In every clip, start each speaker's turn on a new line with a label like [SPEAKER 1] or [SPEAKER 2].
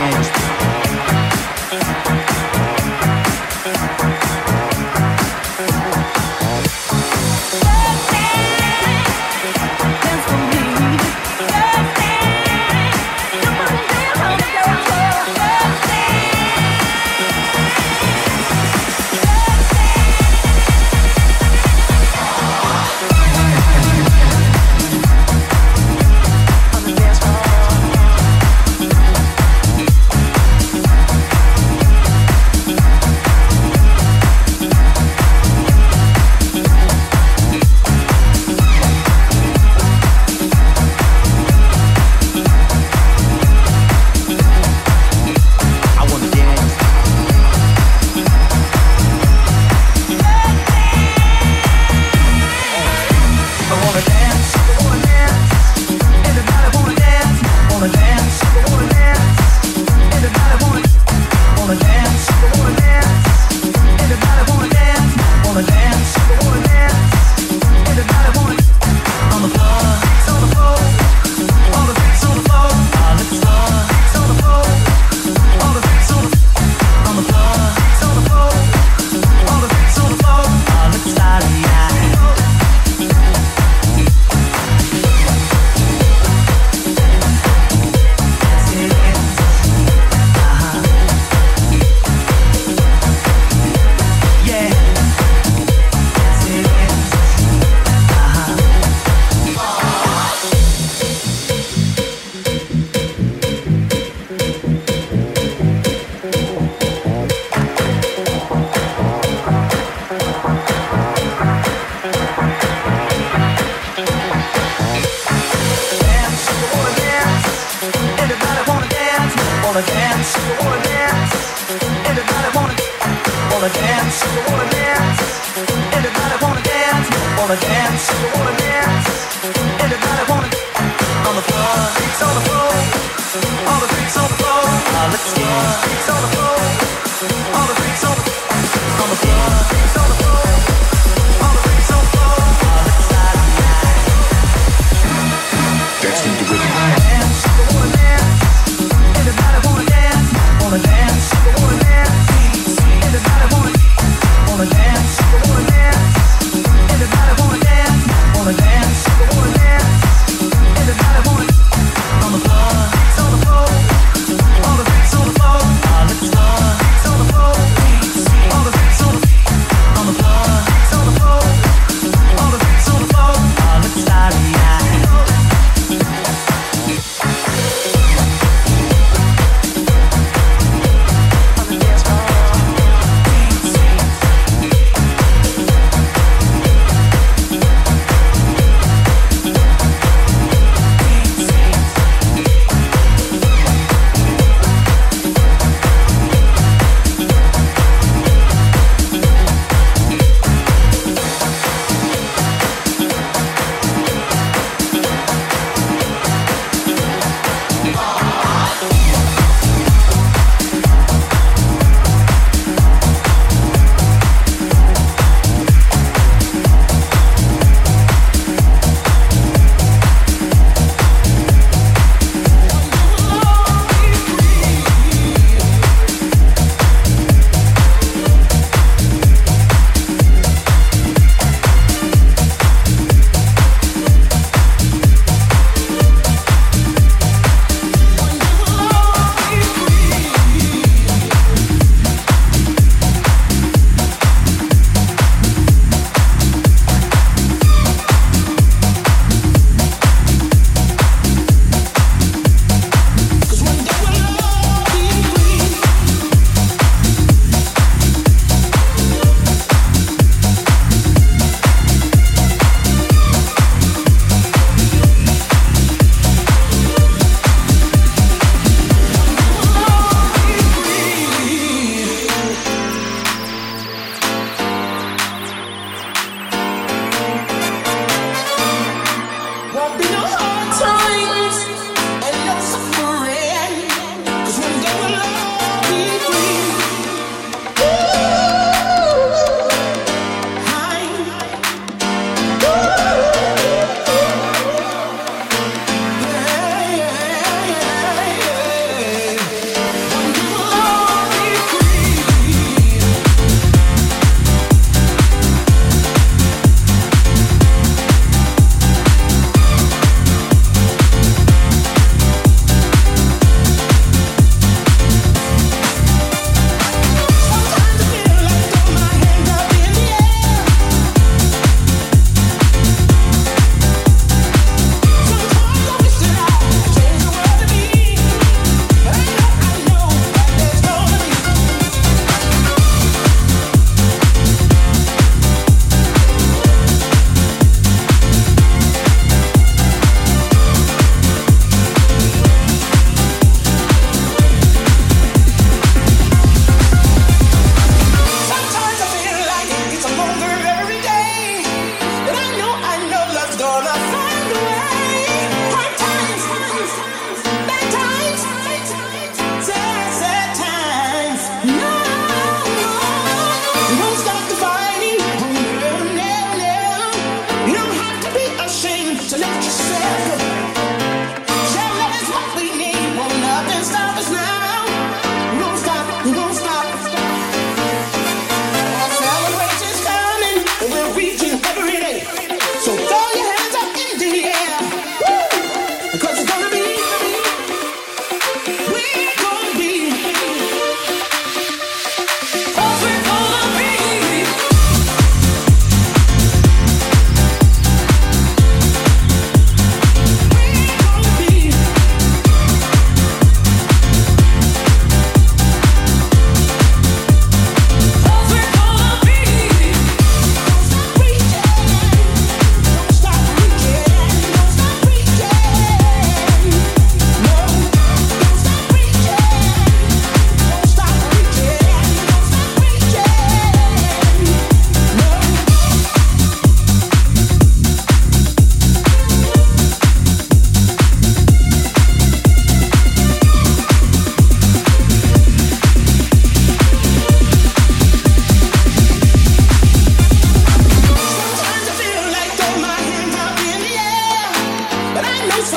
[SPEAKER 1] edge.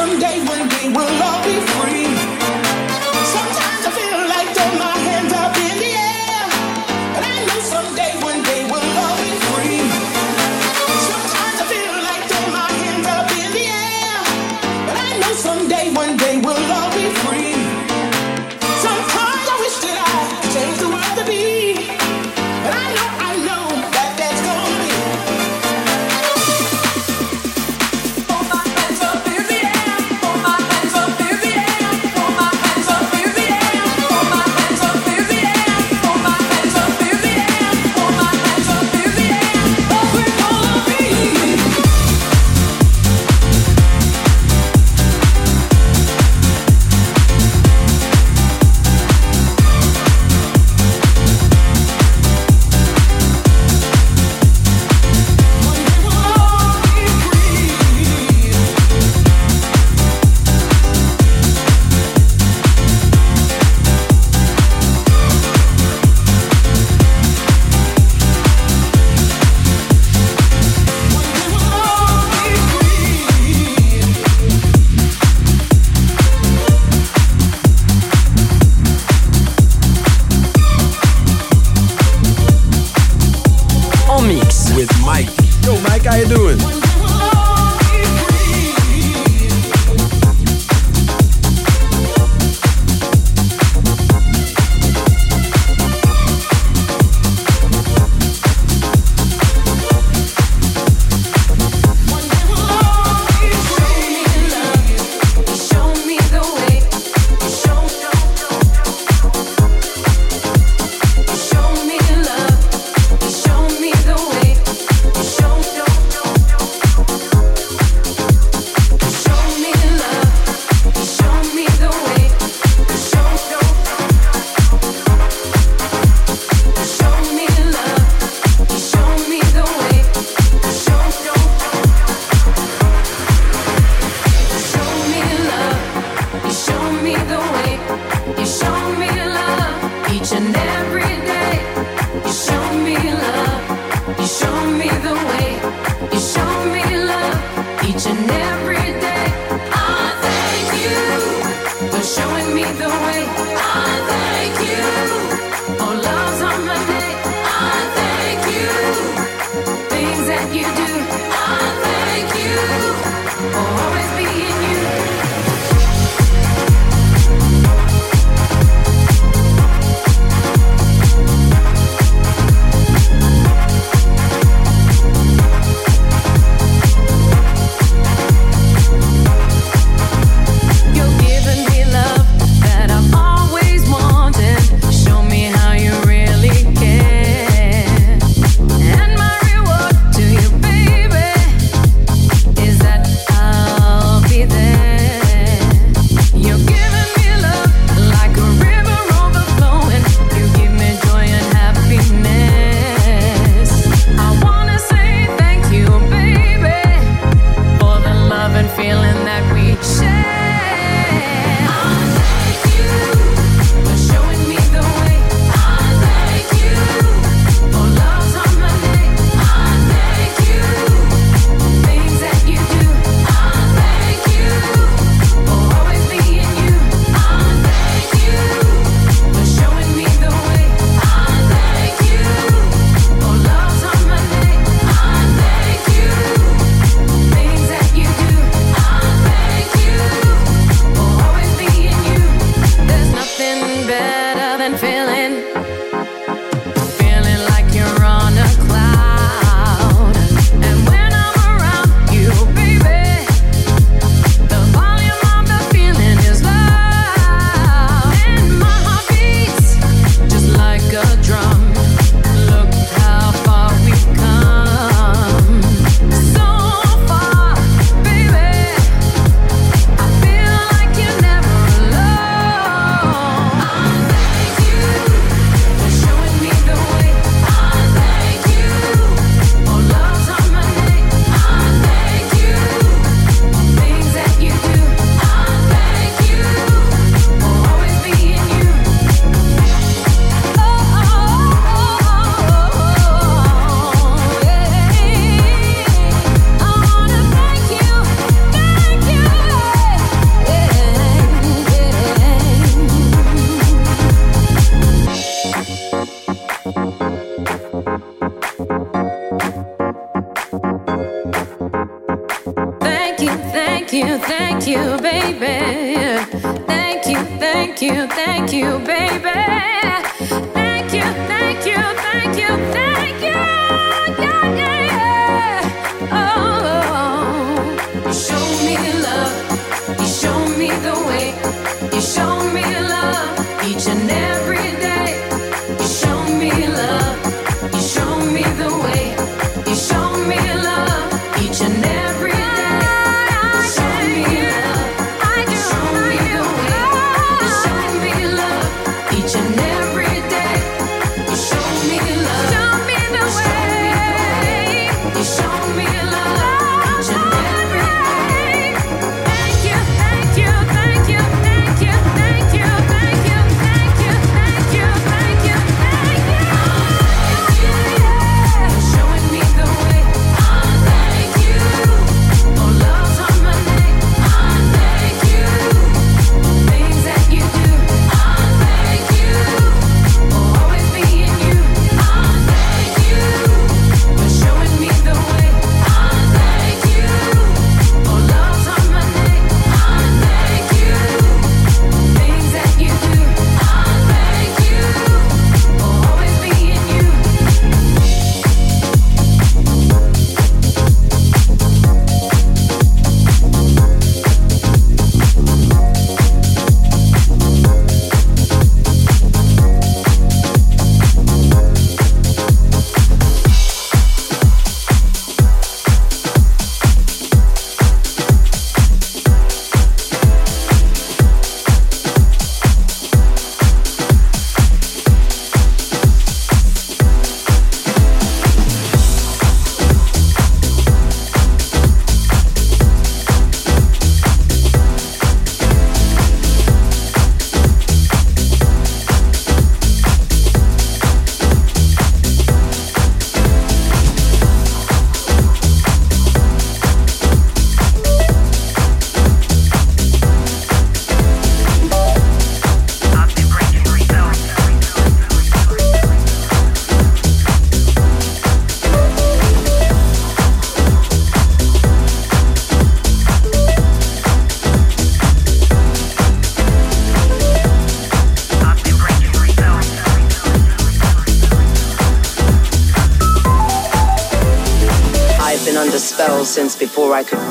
[SPEAKER 1] Someday, one day, we'll all be free.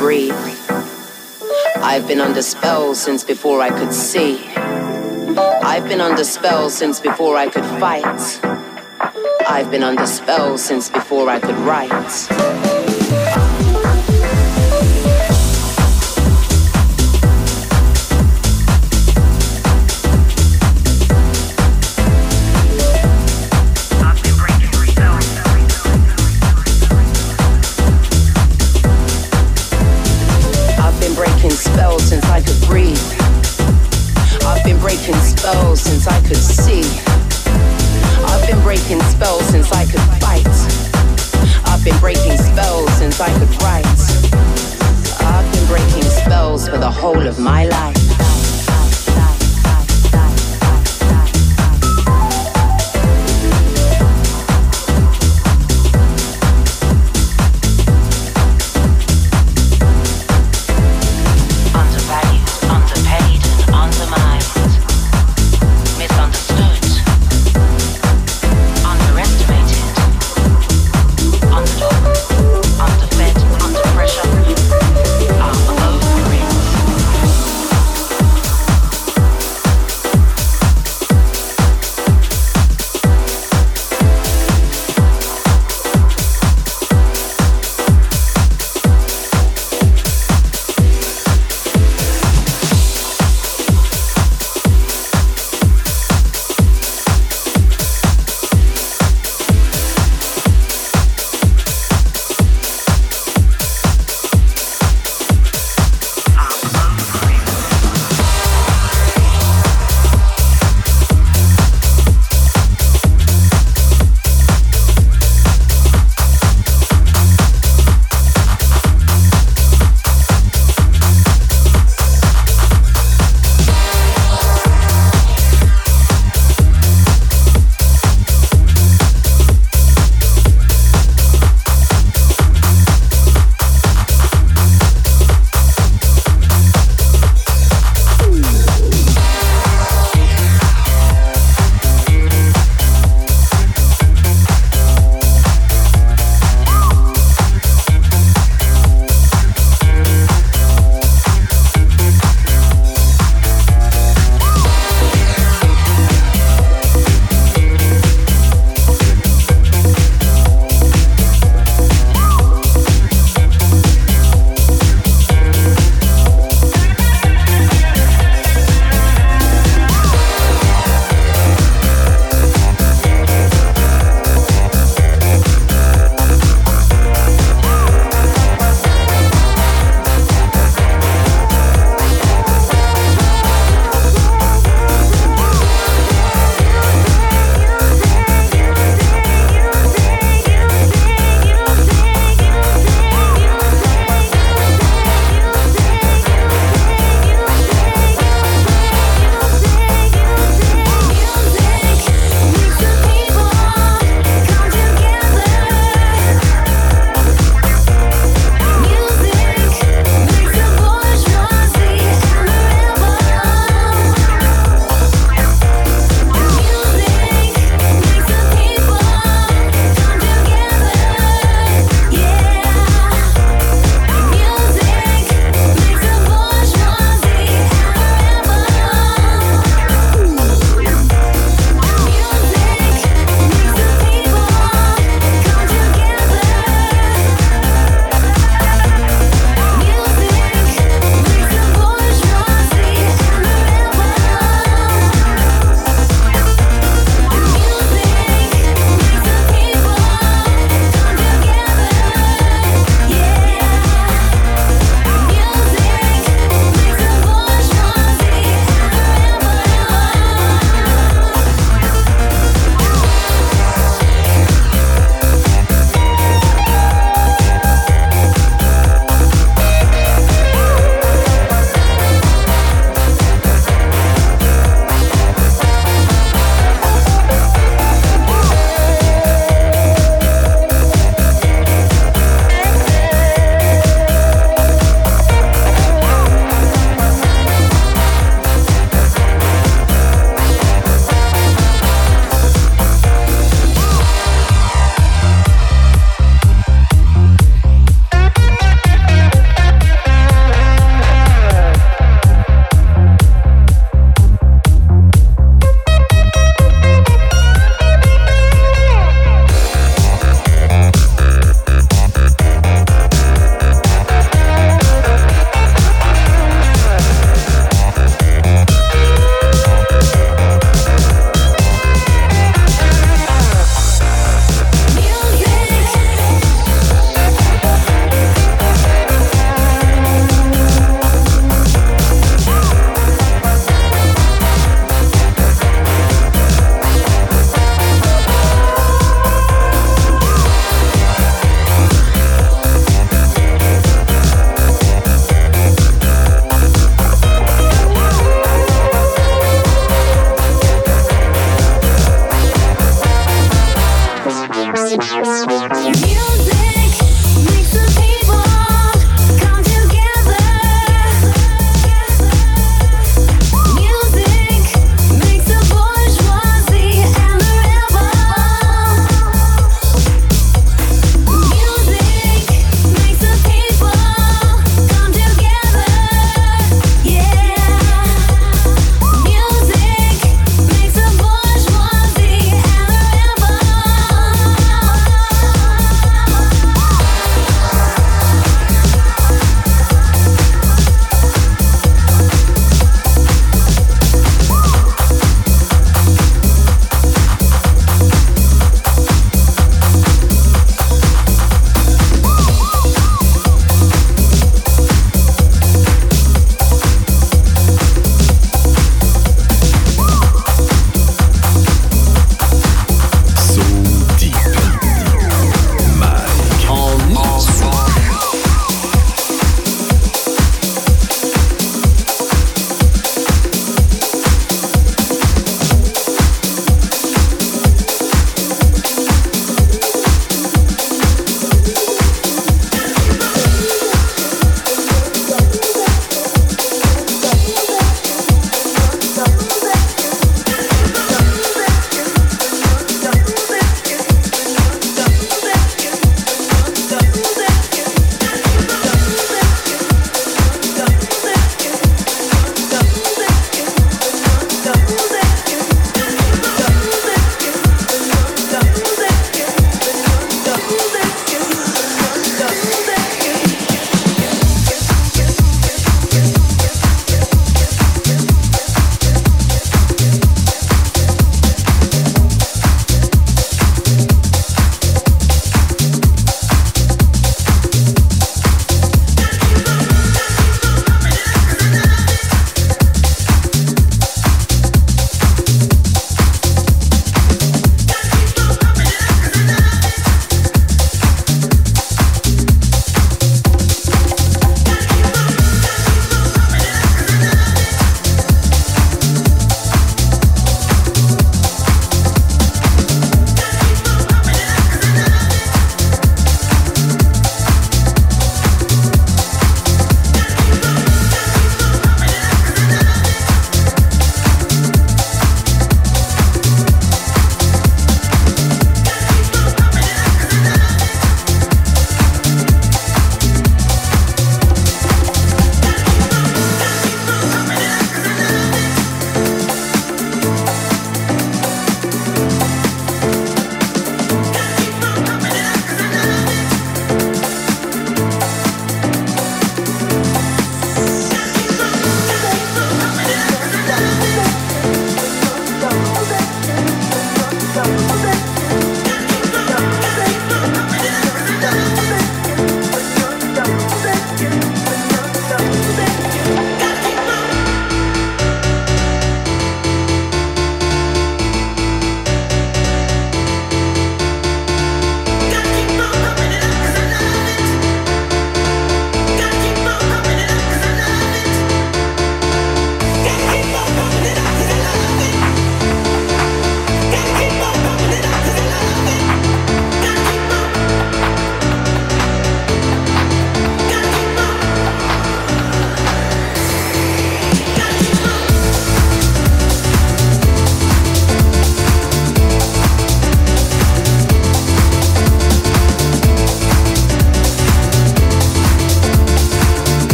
[SPEAKER 1] Breathe. I've been under spell since before I could see. I've been under spell since before I could fight. I've been under spell since before I could write. Breaking spells since I could fight. I've been breaking spells since I could write.